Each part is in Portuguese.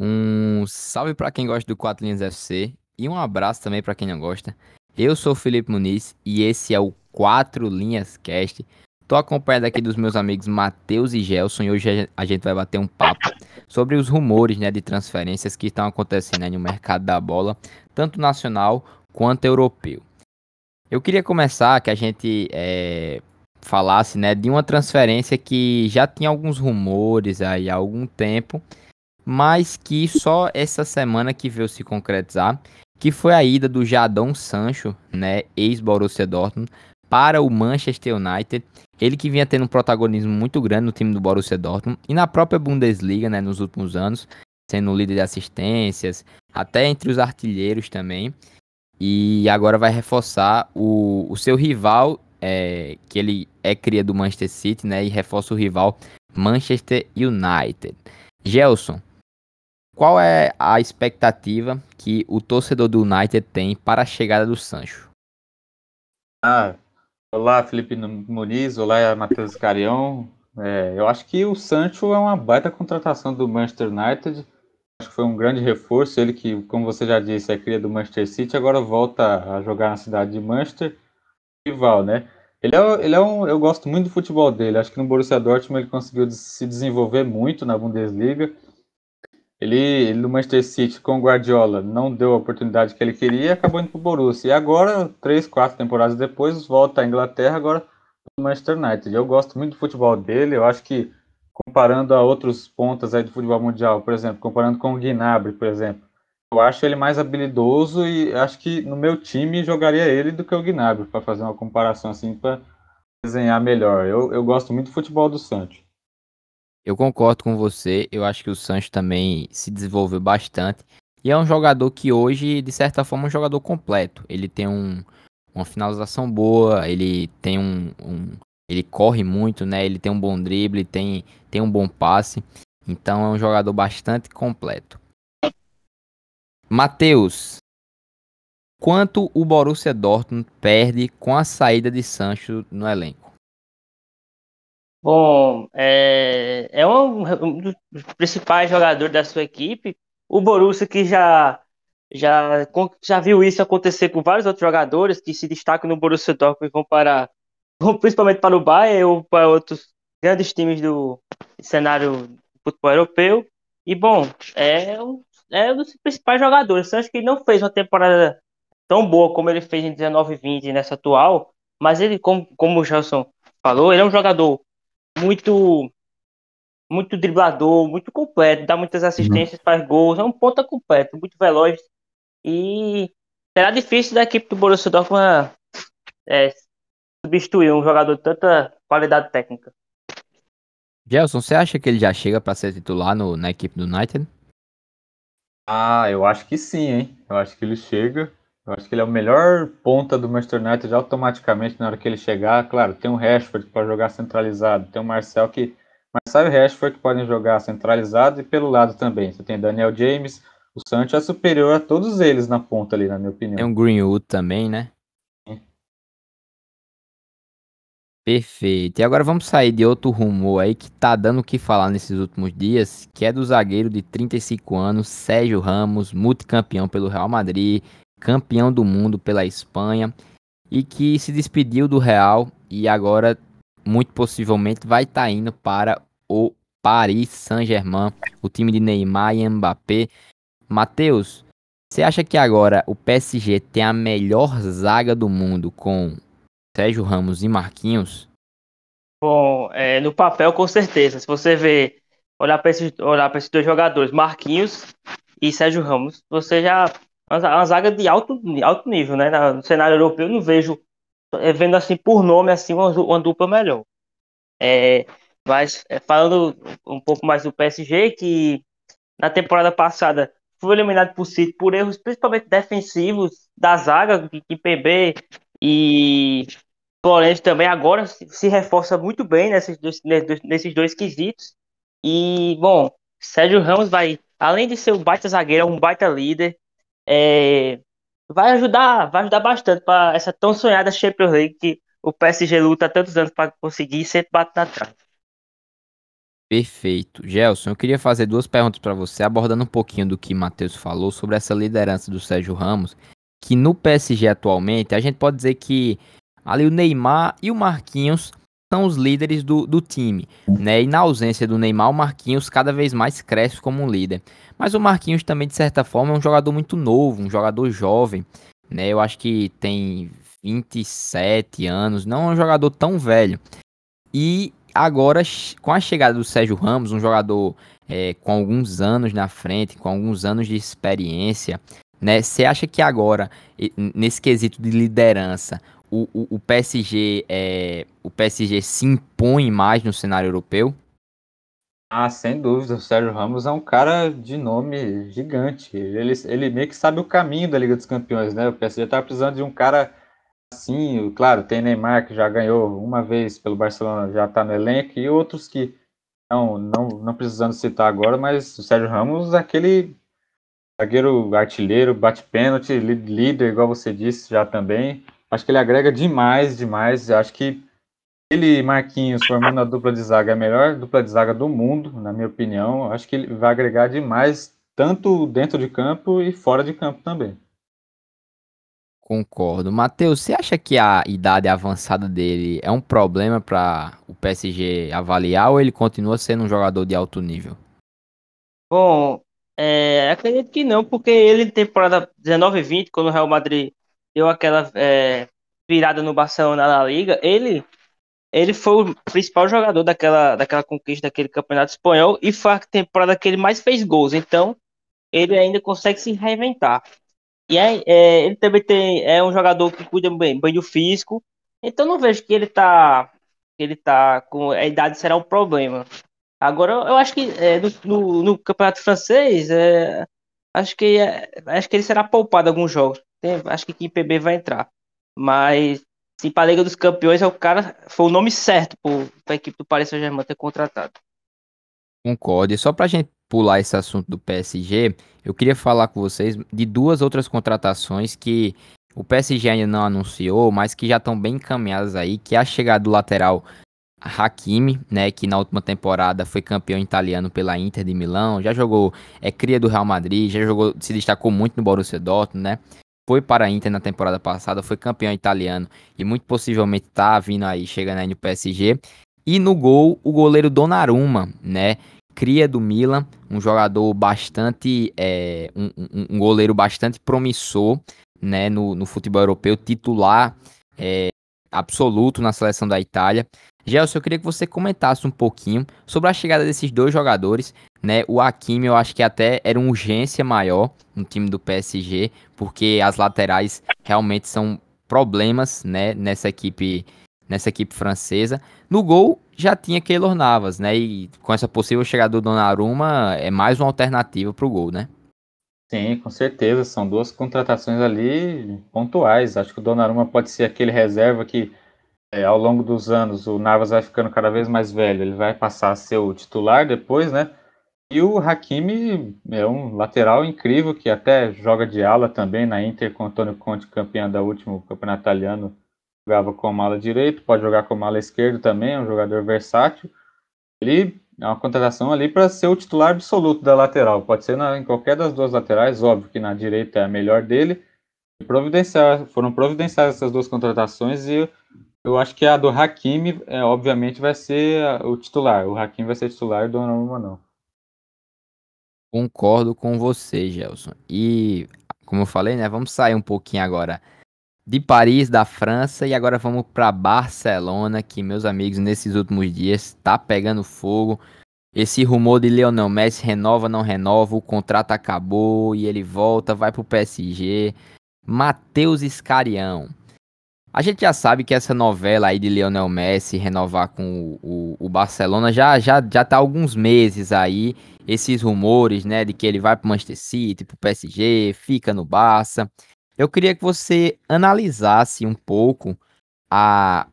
Um salve para quem gosta do 4 Linhas FC e um abraço também para quem não gosta. Eu sou o Felipe Muniz e esse é o 4 Linhas Cast. Tô acompanhado aqui dos meus amigos Matheus e Gelson e hoje a gente vai bater um papo sobre os rumores né, de transferências que estão acontecendo né, no mercado da bola, tanto nacional quanto europeu. Eu queria começar que a gente é, falasse né, de uma transferência que já tinha alguns rumores aí há algum tempo mas que só essa semana que veio se concretizar, que foi a ida do Jadon Sancho, né, ex-Borussia Dortmund, para o Manchester United. Ele que vinha tendo um protagonismo muito grande no time do Borussia Dortmund e na própria Bundesliga, né, nos últimos anos, sendo líder de assistências, até entre os artilheiros também. E agora vai reforçar o, o seu rival, é, que ele é cria do Manchester City, né, e reforça o rival Manchester United. Gelson, qual é a expectativa que o torcedor do United tem para a chegada do Sancho? Ah, olá Felipe Muniz, olá Matheus Carião. É, eu acho que o Sancho é uma baita contratação do Manchester United. Acho que foi um grande reforço. Ele que, como você já disse, é cria do Manchester City, agora volta a jogar na cidade de Manchester. Rival, né? Ele é, ele é um, eu gosto muito do futebol dele. Acho que no Borussia Dortmund ele conseguiu se desenvolver muito na Bundesliga ele, ele no Manchester City com o Guardiola não deu a oportunidade que ele queria e acabou indo para o Borussia. E agora, três, quatro temporadas depois, volta à Inglaterra, agora no Manchester United. Eu gosto muito do futebol dele, eu acho que comparando a outros pontas aí do futebol mundial, por exemplo, comparando com o Gnabry, por exemplo, eu acho ele mais habilidoso e acho que no meu time jogaria ele do que o Gnabry, para fazer uma comparação assim, para desenhar melhor. Eu, eu gosto muito do futebol do Santos. Eu concordo com você. Eu acho que o Sancho também se desenvolveu bastante. E é um jogador que hoje, de certa forma, é um jogador completo. Ele tem um, uma finalização boa, ele tem um, um, Ele corre muito, né? Ele tem um bom drible, tem, tem um bom passe. Então é um jogador bastante completo. Matheus, quanto o Borussia Dortmund perde com a saída de Sancho no elenco? Bom, é, é um, um, dos principais jogadores da sua equipe. O Borussia que já, já, já viu isso acontecer com vários outros jogadores que se destacam no Borussia Dortmund e vão para, principalmente para o Bayern ou para outros grandes times do cenário futebol europeu. E bom, é um, é um dos principais jogadores. Eu acho que ele não fez uma temporada tão boa como ele fez em 19 e 20 nessa atual, mas ele, como, como o Gelson falou, ele é um jogador muito muito driblador, muito completo, dá muitas assistências, uhum. faz gols, é um ponta completo, muito veloz e será difícil da equipe do Borussia Dortmund é, substituir um jogador de tanta qualidade técnica. Gelson, você acha que ele já chega para ser titular no, na equipe do United? Ah, eu acho que sim, hein? Eu acho que ele chega. Eu acho que ele é o melhor ponta do Manchester United automaticamente na hora que ele chegar. Claro, tem o Rashford para jogar centralizado, tem o Marcel que. Marcel e Rashford que podem jogar centralizado e pelo lado também. Você tem Daniel James, o Sancho é superior a todos eles na ponta ali, na minha opinião. Tem o Greenwood também, né? Sim. Perfeito. E agora vamos sair de outro rumor aí que tá dando o que falar nesses últimos dias, que é do zagueiro de 35 anos, Sérgio Ramos, multicampeão pelo Real Madrid, campeão do mundo pela Espanha e que se despediu do Real e agora muito possivelmente vai estar tá indo para o Paris Saint-Germain, o time de Neymar e Mbappé. Matheus, você acha que agora o PSG tem a melhor zaga do mundo com Sérgio Ramos e Marquinhos? Bom, é, no papel com certeza. Se você ver, olhar para esses, esses dois jogadores, Marquinhos e Sérgio Ramos, você já uma zaga de alto, alto nível, né? No cenário europeu eu não vejo, é, vendo assim por nome assim uma, uma dupla melhor. É, mas é, falando um pouco mais do PSG, que na temporada passada foi eliminado por City por erros principalmente defensivos da zaga, que PB e Florencio também agora se, se reforça muito bem nesses dois, nesses dois quesitos. E, bom, Sérgio Ramos vai, além de ser um baita zagueiro, é um baita líder, é, vai ajudar, vai ajudar bastante para essa tão sonhada Champions League que o PSG luta há tantos anos para conseguir e sempre bate na trave. Perfeito. Gelson, eu queria fazer duas perguntas para você, abordando um pouquinho do que Matheus falou sobre essa liderança do Sérgio Ramos, que no PSG atualmente, a gente pode dizer que ali o Neymar e o Marquinhos são os líderes do, do time, né? E na ausência do Neymar, o Marquinhos cada vez mais cresce como um líder. Mas o Marquinhos também, de certa forma, é um jogador muito novo, um jogador jovem, né? Eu acho que tem 27 anos, não é um jogador tão velho. E agora, com a chegada do Sérgio Ramos, um jogador é, com alguns anos na frente, com alguns anos de experiência, né? Você acha que agora, nesse quesito de liderança, o, o, o, PSG é, o PSG se impõe mais no cenário europeu? Ah, sem dúvida. O Sérgio Ramos é um cara de nome gigante. Ele, ele meio que sabe o caminho da Liga dos Campeões, né? O PSG tá precisando de um cara assim. Claro, tem Neymar que já ganhou uma vez pelo Barcelona, já tá no elenco, e outros que não, não, não precisando citar agora, mas o Sérgio Ramos é aquele zagueiro artilheiro, bate pênalti, líder, igual você disse já também. Acho que ele agrega demais, demais. Acho que ele e Marquinhos formando a dupla de zaga é a melhor dupla de zaga do mundo, na minha opinião. Acho que ele vai agregar demais, tanto dentro de campo e fora de campo também. Concordo. Matheus, você acha que a idade avançada dele é um problema para o PSG avaliar ou ele continua sendo um jogador de alto nível? Bom, é, acredito que não, porque ele, temporada 19 e 20, quando o Real Madrid deu aquela é, virada no Barcelona na Liga, ele ele foi o principal jogador daquela, daquela conquista daquele campeonato espanhol e foi a temporada que ele mais fez gols. Então, ele ainda consegue se reinventar. E é, é, ele também tem, é um jogador que cuida bem, bem do físico. Então, não vejo que ele tá, ele tá com a idade será um problema. Agora, eu acho que é, no, no, no, campeonato francês, é, acho que é, acho que ele será poupado alguns jogos. Tem, acho que PB vai entrar. Mas se para a Liga dos Campeões é o cara foi o nome certo para a equipe do Paris Saint-Germain ter contratado. Concordo. E só para a gente pular esse assunto do PSG, eu queria falar com vocês de duas outras contratações que o PSG ainda não anunciou, mas que já estão bem encaminhadas aí, que é a chegada do lateral Hakimi, né, que na última temporada foi campeão italiano pela Inter de Milão, já jogou, é cria do Real Madrid, já jogou, se destacou muito no Borussia Dortmund, né? Foi para a Inter na temporada passada, foi campeão italiano e muito possivelmente tá vindo aí, chegando aí no PSG. E no gol, o goleiro Donnarumma, né? Cria do Milan, um jogador bastante, é, um, um, um, goleiro bastante promissor, né? No, no futebol europeu, titular é, absoluto na seleção da Itália. Gelson, eu queria que você comentasse um pouquinho sobre a chegada desses dois jogadores, né? O Hakimi, eu acho que até era uma urgência maior no time do PSG, porque as laterais realmente são problemas, né, nessa equipe, nessa equipe francesa. No gol já tinha Keylor Navas, né? E com essa possível chegada do Donnarumma é mais uma alternativa para o gol, né? Sim, com certeza. São duas contratações ali pontuais. Acho que o Donnarumma pode ser aquele reserva que é, ao longo dos anos o Navas vai ficando cada vez mais velho, ele vai passar a ser o titular depois, né? E o Hakimi é um lateral incrível que até joga de ala também na Inter com o Antônio Conte, campeão da última campeonato italiano, jogava como ala direito, pode jogar como ala esquerdo também, é um jogador versátil. Ele é uma contratação ali para ser o titular absoluto da lateral, pode ser na, em qualquer das duas laterais, óbvio que na direita é a melhor dele. Providenciar, foram providenciadas essas duas contratações e eu acho que a do Hakimi, é, obviamente, vai ser o titular. O Hakimi vai ser titular e o Donnarumma não. Concordo com você, Gelson. E, como eu falei, né, vamos sair um pouquinho agora de Paris, da França, e agora vamos para Barcelona, que, meus amigos, nesses últimos dias tá pegando fogo. Esse rumor de Lionel Messi renova, não renova, o contrato acabou e ele volta, vai pro PSG. Matheus Escarião. A gente já sabe que essa novela aí de Lionel Messi renovar com o, o, o, Barcelona já, já, já tá há alguns meses aí, esses rumores, né, de que ele vai pro Manchester City, pro PSG, fica no Barça. Eu queria que você analisasse um pouco a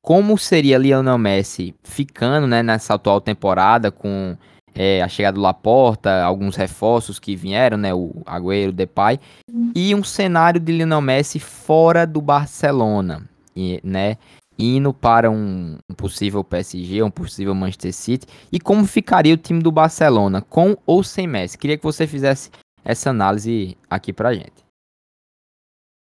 como seria Lionel Messi ficando, né, nessa atual temporada com é, a chegada do Laporta, alguns reforços que vieram, né, o Agüero, o Depay, e um cenário de Lionel Messi fora do Barcelona, e, né, indo para um, possível PSG, um possível Manchester City, e como ficaria o time do Barcelona, com ou sem Messi? Queria que você fizesse essa análise aqui pra gente.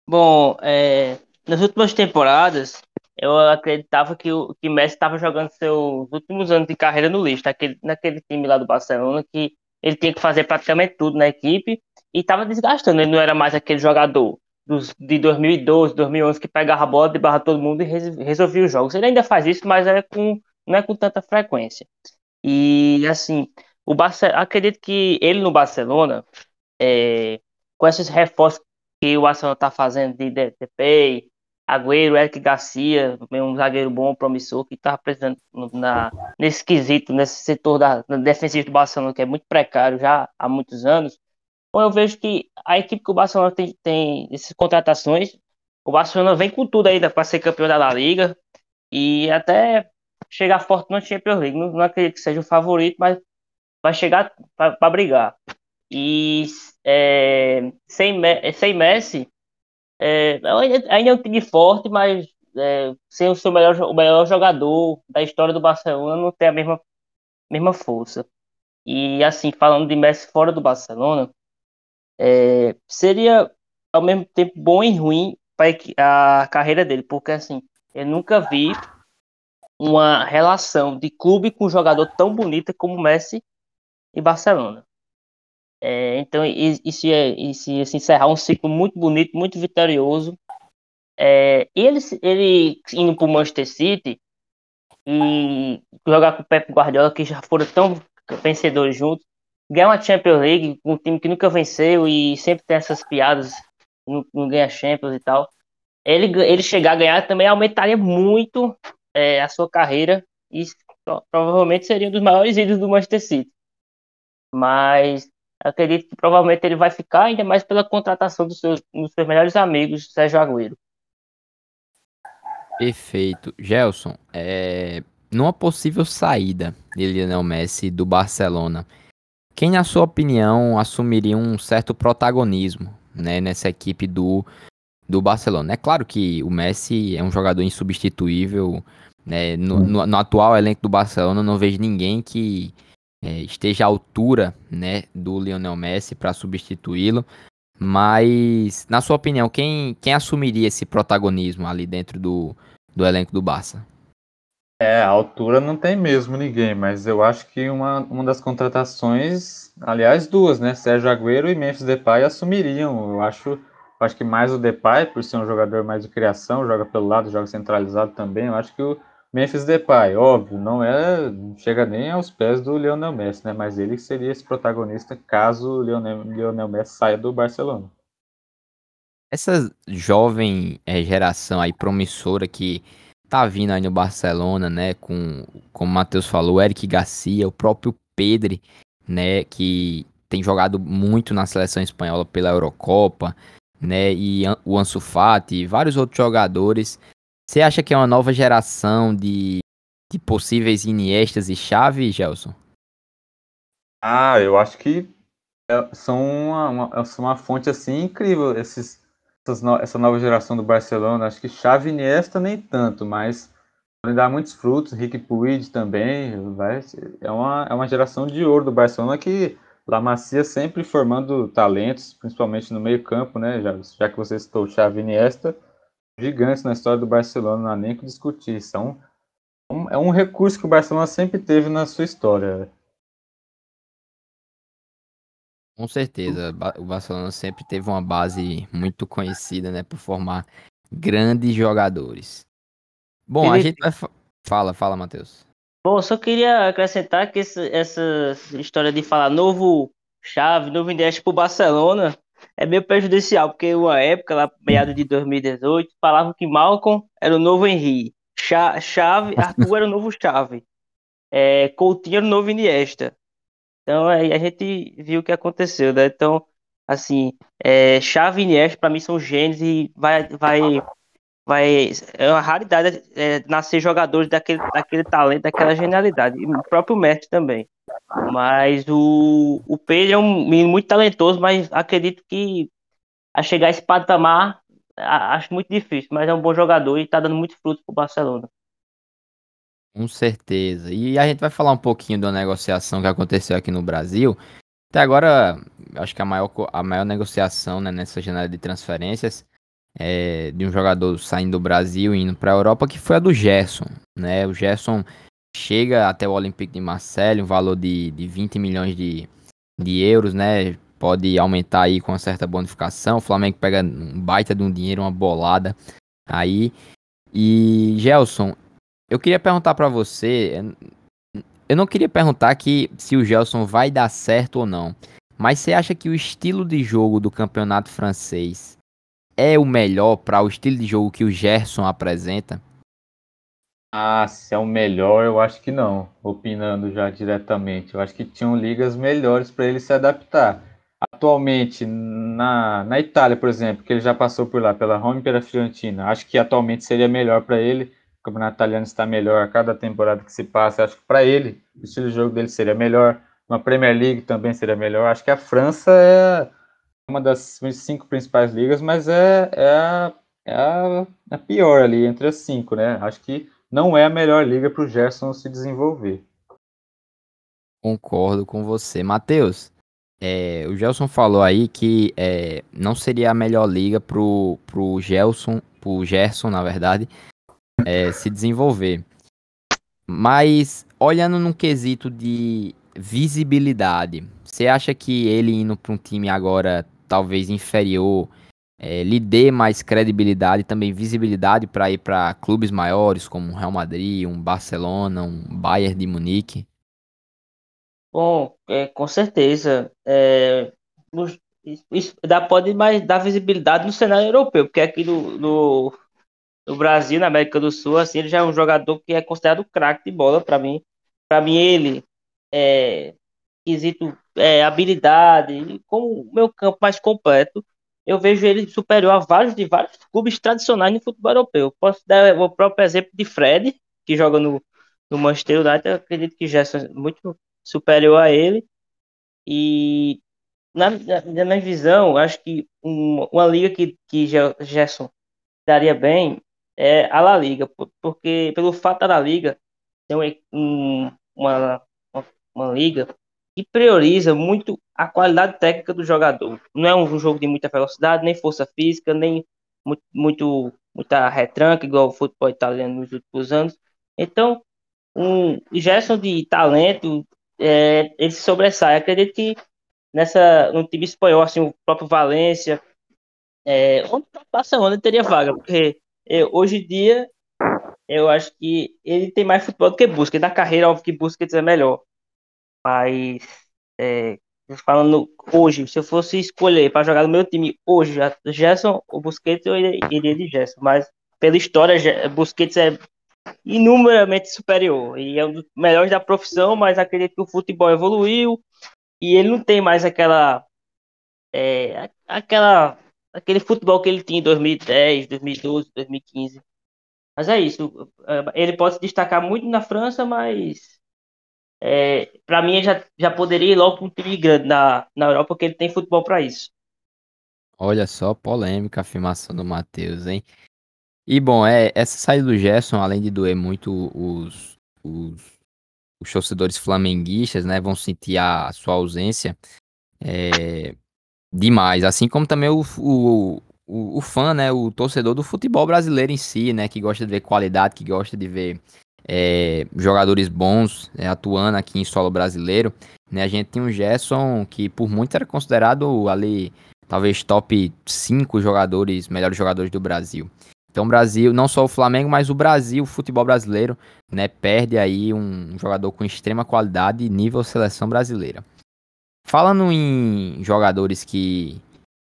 Bom, é, nas últimas temporadas, eu acreditava que o que Messi estava jogando seus últimos anos de carreira no lixo, naquele, naquele time lá do Barcelona, que ele tinha que fazer praticamente tudo na equipe e estava desgastando. Ele não era mais aquele jogador dos, de 2012, 2011 que pegava a bola, debarra todo mundo e resolvia os jogos. Ele ainda faz isso, mas é com, não é com tanta frequência. E assim, o Barce... acredito que ele no Barcelona, é, com esses reforços que o Barcelona está fazendo de DTP, Agüero, Eric Garcia, um zagueiro bom, promissor, que está precisando na, nesse quesito, nesse setor da, defensiva do Barcelona, que é muito precário já há muitos anos. Então eu vejo que a equipe que o Barcelona tem, tem essas contratações, o Barcelona vem com tudo ainda para ser campeão da La Liga e até chegar forte no Champions League. Não, não acredito que seja o favorito, mas vai chegar para brigar. E é, sem, sem Messi, é, ainda é um time forte, mas é, sem o seu melhor, o melhor jogador da história do Barcelona não tem a mesma, mesma força. E assim, falando de Messi fora do Barcelona, é, seria ao mesmo tempo bom e ruim para a carreira dele, porque assim, eu nunca vi uma relação de clube com jogador tão bonita como Messi e Barcelona. É, então, isso ia, isso ia se encerrar um ciclo muito bonito, muito vitorioso. É, ele, ele indo para o Manchester City e jogar com o Pep Guardiola, que já foram tão vencedores juntos, ganhar uma Champions League, um time que nunca venceu e sempre tem essas piadas, não, não ganha Champions e tal. Ele, ele chegar a ganhar também aumentaria muito é, a sua carreira e provavelmente seria um dos maiores ídolos do Manchester City. Mas acredito que provavelmente ele vai ficar, ainda mais pela contratação dos seus, dos seus melhores amigos, Sérgio Agüero. Perfeito. Gelson, é, numa possível saída de Lionel Messi do Barcelona, quem, na sua opinião, assumiria um certo protagonismo né, nessa equipe do, do Barcelona? É claro que o Messi é um jogador insubstituível. Né, no, no, no atual elenco do Barcelona, não vejo ninguém que é, esteja à altura né, do Lionel Messi para substituí-lo. Mas, na sua opinião, quem, quem assumiria esse protagonismo ali dentro do, do elenco do Barça? É, a altura não tem mesmo ninguém, mas eu acho que uma, uma das contratações, aliás, duas, né? Sérgio Agüero e Memphis Depay assumiriam. Eu acho, eu acho que mais o Depay, por ser um jogador mais de criação, joga pelo lado, joga centralizado também. Eu acho que o Memphis Depay, óbvio, não é, não chega nem aos pés do Lionel Messi, né? Mas ele seria esse protagonista caso o Lionel, Lionel Messi saia do Barcelona. Essa jovem é, geração aí promissora que tá vindo aí no Barcelona, né? Com, como o Matheus falou, Eric Garcia, o próprio Pedri, né? Que tem jogado muito na seleção espanhola pela Eurocopa, né? E o Ansu Fati e vários outros jogadores você acha que é uma nova geração de, de possíveis Iniestas e Xavi, Gelson? Ah, eu acho que é, são uma, uma, são uma fonte assim incrível esses, no, essa nova geração do Barcelona. Acho que Xavi e Iniesta nem tanto, mas podem dar muitos frutos. Rick Puig também, vai, é, uma, é uma geração de ouro do Barcelona que La Macia sempre formando talentos, principalmente no meio campo, né? Já, já que você citou Xavi e Iniesta, gigantes na história do Barcelona, não há nem que discutir. São, é um recurso que o Barcelona sempre teve na sua história. Com certeza, o Barcelona sempre teve uma base muito conhecida, né, por formar grandes jogadores. Bom, Felipe... a gente vai fala, fala, Matheus. Bom, só queria acrescentar que esse, essa história de falar novo chave, novo endereço para o Barcelona é meio prejudicial, porque uma época, lá meado de 2018, falavam que Malcolm era o novo Henry, Chave, Arthur era o novo Chave, é, Coutinho era o novo Iniesta. Então aí a gente viu o que aconteceu, né? Então, assim, é, Chave e Iniesta para mim são gênios e vai, vai, vai, é uma raridade é, nascer jogadores daquele, daquele talento, daquela genialidade. E o próprio Messi também. Mas o, o Pedro é um menino muito talentoso, mas acredito que a chegar a esse patamar acho muito difícil, mas é um bom jogador e tá dando muito fruto pro Barcelona. Com certeza. E a gente vai falar um pouquinho da negociação que aconteceu aqui no Brasil. Até agora, acho que a maior, a maior negociação né, nessa janela de transferências é de um jogador saindo do Brasil e indo para a Europa, que foi a do Gerson. Né? O Gerson chega até o Olympique de Marseille, um valor de, de 20 milhões de, de euros, né? Pode aumentar aí com uma certa bonificação. O Flamengo pega um baita de um dinheiro, uma bolada aí. E Gelson, eu queria perguntar para você, eu não queria perguntar que se o Gelson vai dar certo ou não, mas você acha que o estilo de jogo do campeonato francês é o melhor para o estilo de jogo que o Gerson apresenta? Ah, se é o melhor, eu acho que não. Opinando já diretamente, eu acho que tinham ligas melhores para ele se adaptar. Atualmente, na, na Itália, por exemplo, que ele já passou por lá, pela Roma e pela Fiorentina, acho que atualmente seria melhor para ele o campeonato italiano está melhor a cada temporada que se passa. Acho que para ele, o estilo de jogo dele seria melhor. Uma Premier League também seria melhor. Acho que a França é uma das cinco principais ligas, mas é, é, a, é a, a pior ali entre as cinco, né? Acho que não é a melhor liga para o Gerson se desenvolver. Concordo com você. Matheus, é, o Gelson falou aí que é, não seria a melhor liga pro, pro Gelson, pro Gerson, na verdade, é, se desenvolver. Mas olhando num quesito de visibilidade, você acha que ele indo para um time agora talvez inferior é, lhe dê mais credibilidade e também visibilidade para ir para clubes maiores como o Real Madrid, um Barcelona, um Bayern de Munique? Bom, é, com certeza. É, isso dá, pode mais dar visibilidade no cenário europeu, porque aqui no, no, no Brasil, na América do Sul, assim, ele já é um jogador que é considerado craque de bola para mim. Para mim, ele é quesito é, habilidade, como o meu campo mais completo, eu vejo ele superior a vários de vários clubes tradicionais no futebol europeu. Posso dar o próprio exemplo de Fred, que joga no, no Manchester United, eu acredito que Gerson é muito superior a ele. E na, na minha visão, acho que um, uma liga que, que Gerson daria bem é a La Liga, porque pelo fato da La Liga ser um, uma, uma, uma liga que prioriza muito a qualidade técnica do jogador. Não é um jogo de muita velocidade, nem força física, nem muito, muito muita retranca, igual o futebol italiano nos últimos anos. Então, um Gerson de talento, é, ele sobressai. Acredito que nessa, no time espanhol, assim, o próprio Valência, é, onde passa onde teria vaga, porque eu, hoje em dia, eu acho que ele tem mais futebol do que Busquets. Na carreira, óbvio que Busquets é melhor. Mas, é, falando hoje, se eu fosse escolher para jogar no meu time hoje, Gerson ou Busquets, eu iria de Gerson. Mas, pela história, Busquets é inumeramente superior. E é um dos melhores da profissão, mas acredito que o futebol evoluiu e ele não tem mais aquela. É, aquela aquele futebol que ele tinha em 2010, 2012, 2015. Mas é isso. Ele pode se destacar muito na França, mas é, para mim já, já poderia ir logo para um time grande na, na Europa, porque ele tem futebol para isso. Olha só, polêmica a afirmação do Matheus, hein? E bom, é, essa saída do Gerson, além de doer muito os, os, os torcedores flamenguistas, né, vão sentir a, a sua ausência. É, Demais, assim como também o, o, o, o, fã, né, o torcedor do futebol brasileiro em si, né, que gosta de ver qualidade, que gosta de ver é, jogadores bons é, atuando aqui em solo brasileiro, né, a gente tem o Gerson, que por muito era considerado ali, talvez top 5 jogadores, melhores jogadores do Brasil. Então o Brasil, não só o Flamengo, mas o Brasil, o futebol brasileiro, né, perde aí um jogador com extrema qualidade nível seleção brasileira. Falando em jogadores que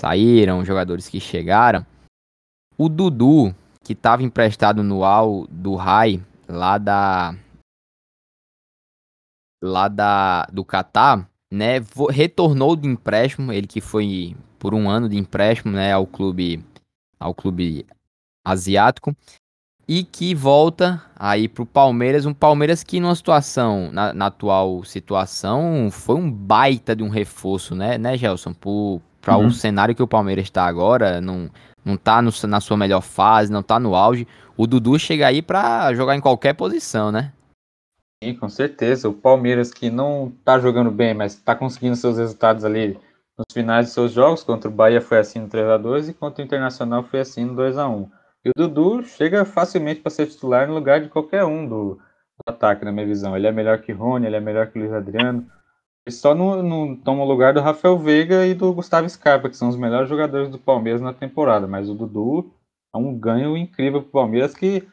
saíram, jogadores que chegaram, o Dudu, que estava emprestado no Al do Rai, lá da lá da do Catar, né, retornou de empréstimo, ele que foi por um ano de empréstimo, né, ao clube ao clube asiático e que volta aí pro Palmeiras, um Palmeiras que numa situação, na, na atual situação, foi um baita de um reforço, né, né, Gelson, para uhum. o cenário que o Palmeiras está agora, num, não tá no, na sua melhor fase, não tá no auge. O Dudu chega aí pra jogar em qualquer posição, né? Sim, com certeza. O Palmeiras que não tá jogando bem, mas tá conseguindo seus resultados ali nos finais de seus jogos. Contra o Bahia foi assim no 3x2 e contra o Internacional foi assim no 2x1. E o Dudu chega facilmente para ser titular no lugar de qualquer um do, do, ataque, na minha visão. Ele é melhor que Rony, ele é melhor que Luiz Adriano. Ele só não, não toma o lugar do Rafael Veiga e do Gustavo Scarpa, que são os melhores jogadores do Palmeiras na temporada. Mas o Dudu é um ganho incrível para o Palmeiras que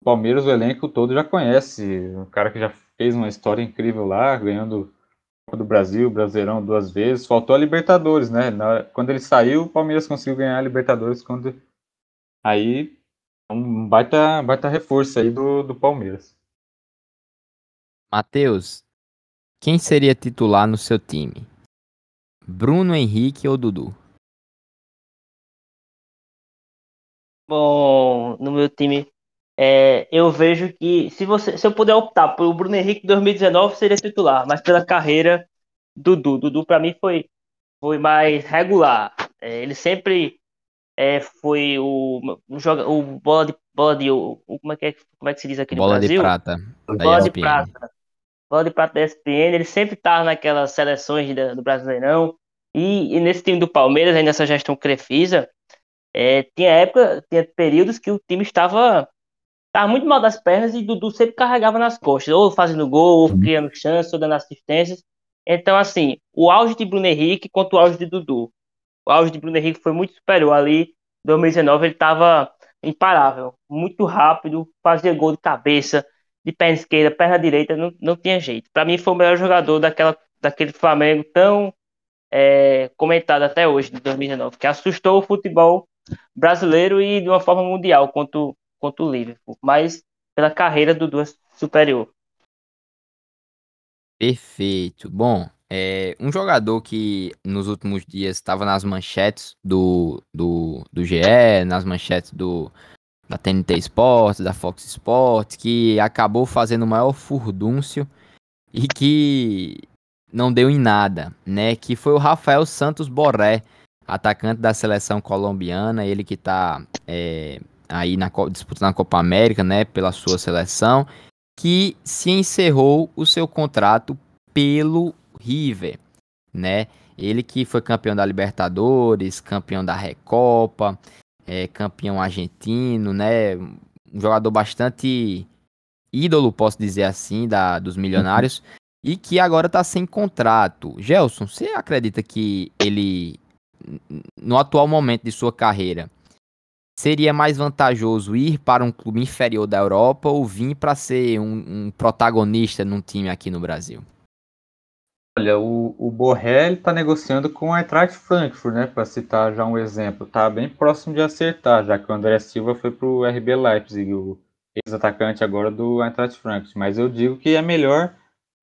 o Palmeiras, o elenco todo já conhece. Um cara que já fez uma história incrível lá, ganhando Copa do Brasil, Brasileirão duas vezes. Faltou a Libertadores, né? Na, quando ele saiu, o Palmeiras conseguiu ganhar a Libertadores quando aí um baita, baita reforço aí do, do Palmeiras. Matheus, quem seria titular no seu time? Bruno Henrique ou Dudu? Bom, no meu time, é, eu vejo que se você, se eu puder optar pelo Bruno Henrique 2019 seria titular, mas pela carreira Dudu, Dudu para mim foi foi mais regular. É, ele sempre é, foi o, o, joga, o bola de bola de o, como é que é, como é que se diz aqui no bola Brasil? de prata. Bola de prata. Bola de prata da ESPN, ele sempre estava naquelas seleções do Brasileirão. E, e, nesse time do Palmeiras, aí nessa gestão Crefisa, é, tinha época, tinha períodos que o time estava, estava muito mal das pernas e Dudu sempre carregava nas costas, ou fazendo gol, ou criando chance, ou dando assistências. Então, assim, o auge de Bruno Henrique contra o auge de Dudu. O auge de Bruno Henrique foi muito superior ali. 2019 ele estava imparável, muito rápido, fazia gol de cabeça, de perna esquerda, perna direita, não, não tinha jeito. Para mim foi o melhor jogador daquela, daquele Flamengo tão é, comentado até hoje, de 2019, que assustou o futebol brasileiro e de uma forma mundial contra, o, contra o Liverpool, mas pela carreira do Duas superior. Perfeito. Bom, é, um jogador que nos últimos dias estava nas manchetes do, do, do GE, nas manchetes do, da TNT Sports, da Fox Sports, que acabou fazendo o maior furdúncio e que não deu em nada, né? Que foi o Rafael Santos Borré, atacante da seleção colombiana, ele que tá é, aí na, disputando a Copa América, né, pela sua seleção, que se encerrou o seu contrato pelo River, né? Ele que foi campeão da Libertadores, campeão da Recopa, é, campeão argentino, né? Um jogador bastante ídolo, posso dizer assim, da, dos milionários, e que agora está sem contrato. Gelson, você acredita que ele no atual momento de sua carreira, seria mais vantajoso ir para um clube inferior da Europa ou vir para ser um, um, protagonista num time aqui no Brasil? Olha, o, o Borrell está negociando com o Eintracht Frankfurt, né? Para citar já um exemplo, tá bem próximo de acertar, já que o André Silva foi para o RB Leipzig, o ex-atacante agora do Eintracht Frankfurt. Mas eu digo que é melhor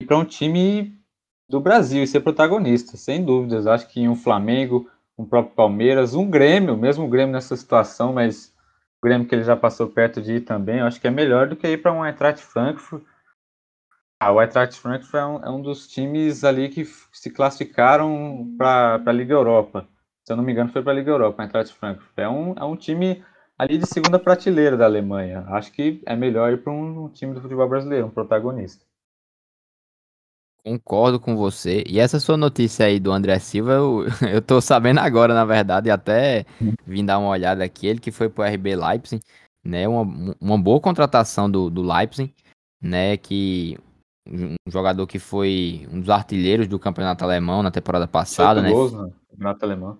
ir para um time do Brasil e ser protagonista, sem dúvidas. Acho que em um Flamengo, um próprio Palmeiras, um Grêmio, mesmo o Grêmio nessa situação, mas o Grêmio que ele já passou perto de ir também, acho que é melhor do que ir para um Eintracht Frankfurt. Ah, o Eintracht Frankfurt é um, é um, dos times ali que se classificaram para a Liga Europa. Se eu não me engano, foi para a Liga Europa, o Eintracht Frankfurt. É um, é um time ali de segunda prateleira da Alemanha. Acho que é melhor ir para um, um time do futebol brasileiro, um protagonista. Concordo com você. E essa sua notícia aí do André Silva, eu, eu tô sabendo agora, na verdade, e até vim dar uma olhada aqui. Ele que foi pro RB Leipzig, né? Uma, uma boa contratação do, do Leipzig, né? Que um jogador que foi um dos artilheiros do campeonato alemão na temporada passada, né? gols no campeonato alemão.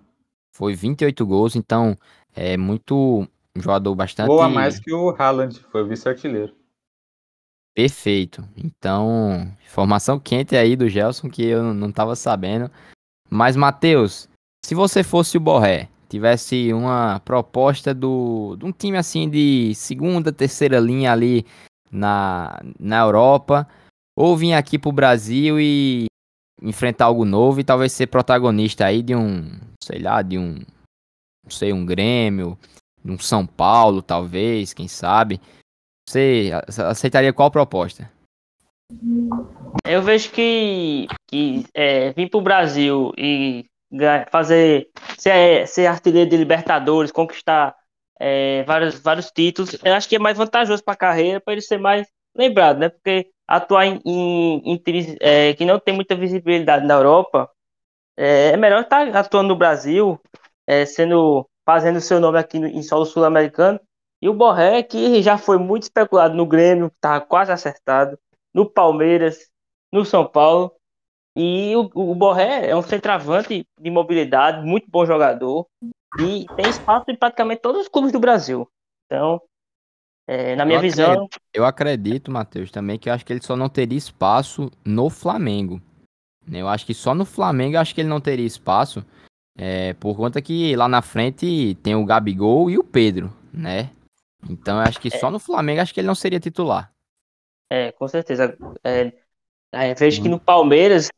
Foi 28 gols, então é muito um jogador bastante. Gol a mais que o Haaland, foi vice-artilheiro. Perfeito. Então, informação quente aí do Gelson que eu não estava sabendo. Mas, Matheus, se você fosse o Borré, tivesse uma proposta do, de um time assim de segunda, terceira linha ali na, na Europa, ou vir aqui pro Brasil e enfrentar algo novo e talvez ser protagonista aí de um, sei lá, de um, não sei, um Grêmio, de um São Paulo, talvez, quem sabe. Você aceitaria qual proposta? Eu vejo que, que é, vir para o Brasil e fazer ser, ser artilheiro de Libertadores, conquistar é, vários, vários títulos, eu acho que é mais vantajoso para a carreira, para ele ser mais lembrado, né? Porque atuar em, em, em é, que não tem muita visibilidade na Europa, é, é melhor estar tá atuando no Brasil, é, sendo fazendo seu nome aqui no, em solo sul-americano. E o Borré, que já foi muito especulado no Grêmio, estava quase acertado, no Palmeiras, no São Paulo. E o, o Borré é um centroavante de mobilidade, muito bom jogador. E tem espaço em praticamente todos os clubes do Brasil. Então, é, na minha eu visão. Acredito, eu acredito, Matheus, também que eu acho que ele só não teria espaço no Flamengo. Eu acho que só no Flamengo eu acho que ele não teria espaço. É, por conta que lá na frente tem o Gabigol e o Pedro, né? Então eu acho que é. só no Flamengo acho que ele não seria titular. É, com certeza. É, é, vejo que no Palmeiras,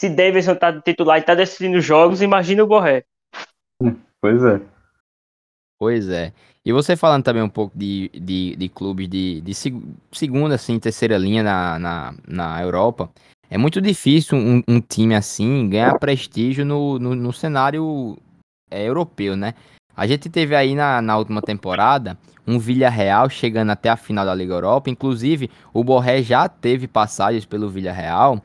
se Davidson tá titular e tá decidindo jogos, imagina o Borré. Pois é. Pois é. E você falando também um pouco de, de, de clubes de, de segunda, assim, terceira linha na, na, na Europa, é muito difícil um, um time assim ganhar prestígio no, no, no cenário é, europeu, né? A gente teve aí na, na última temporada um Villarreal chegando até a final da Liga Europa. Inclusive, o Borré já teve passagens pelo Villarreal,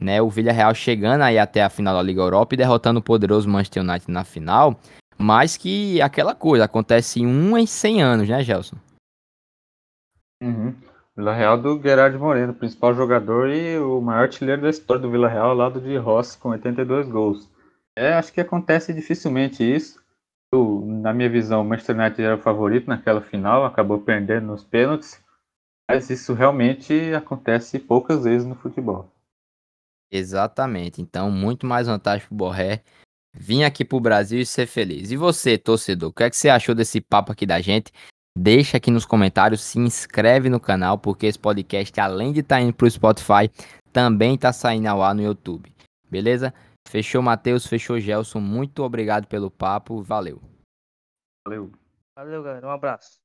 né? O Villarreal chegando aí até a final da Liga Europa e derrotando o poderoso Manchester United na final. Mas que aquela coisa acontece em um em 100 anos, né, Gelson? Uhum. Vila Real do Gerard Moreno, principal jogador e o maior artilheiro da história do Vila Real, ao lado de Rossi, com 82 gols. É, acho que acontece dificilmente isso. Na minha visão, o Manchester United era o favorito naquela final, acabou perdendo nos pênaltis. Mas isso realmente acontece poucas vezes no futebol. Exatamente. Então, muito mais vantagem pro Borré vir aqui pro Brasil e ser feliz. E você, torcedor, o que é que você achou desse papo aqui da gente? Deixa aqui nos comentários, se inscreve no canal, porque esse podcast, além de estar tá indo pro Spotify, também tá saindo ao ar no YouTube. Beleza? Fechou, Matheus, fechou, Gelson. Muito obrigado pelo papo. Valeu. Valeu. Valeu, galera. Um abraço.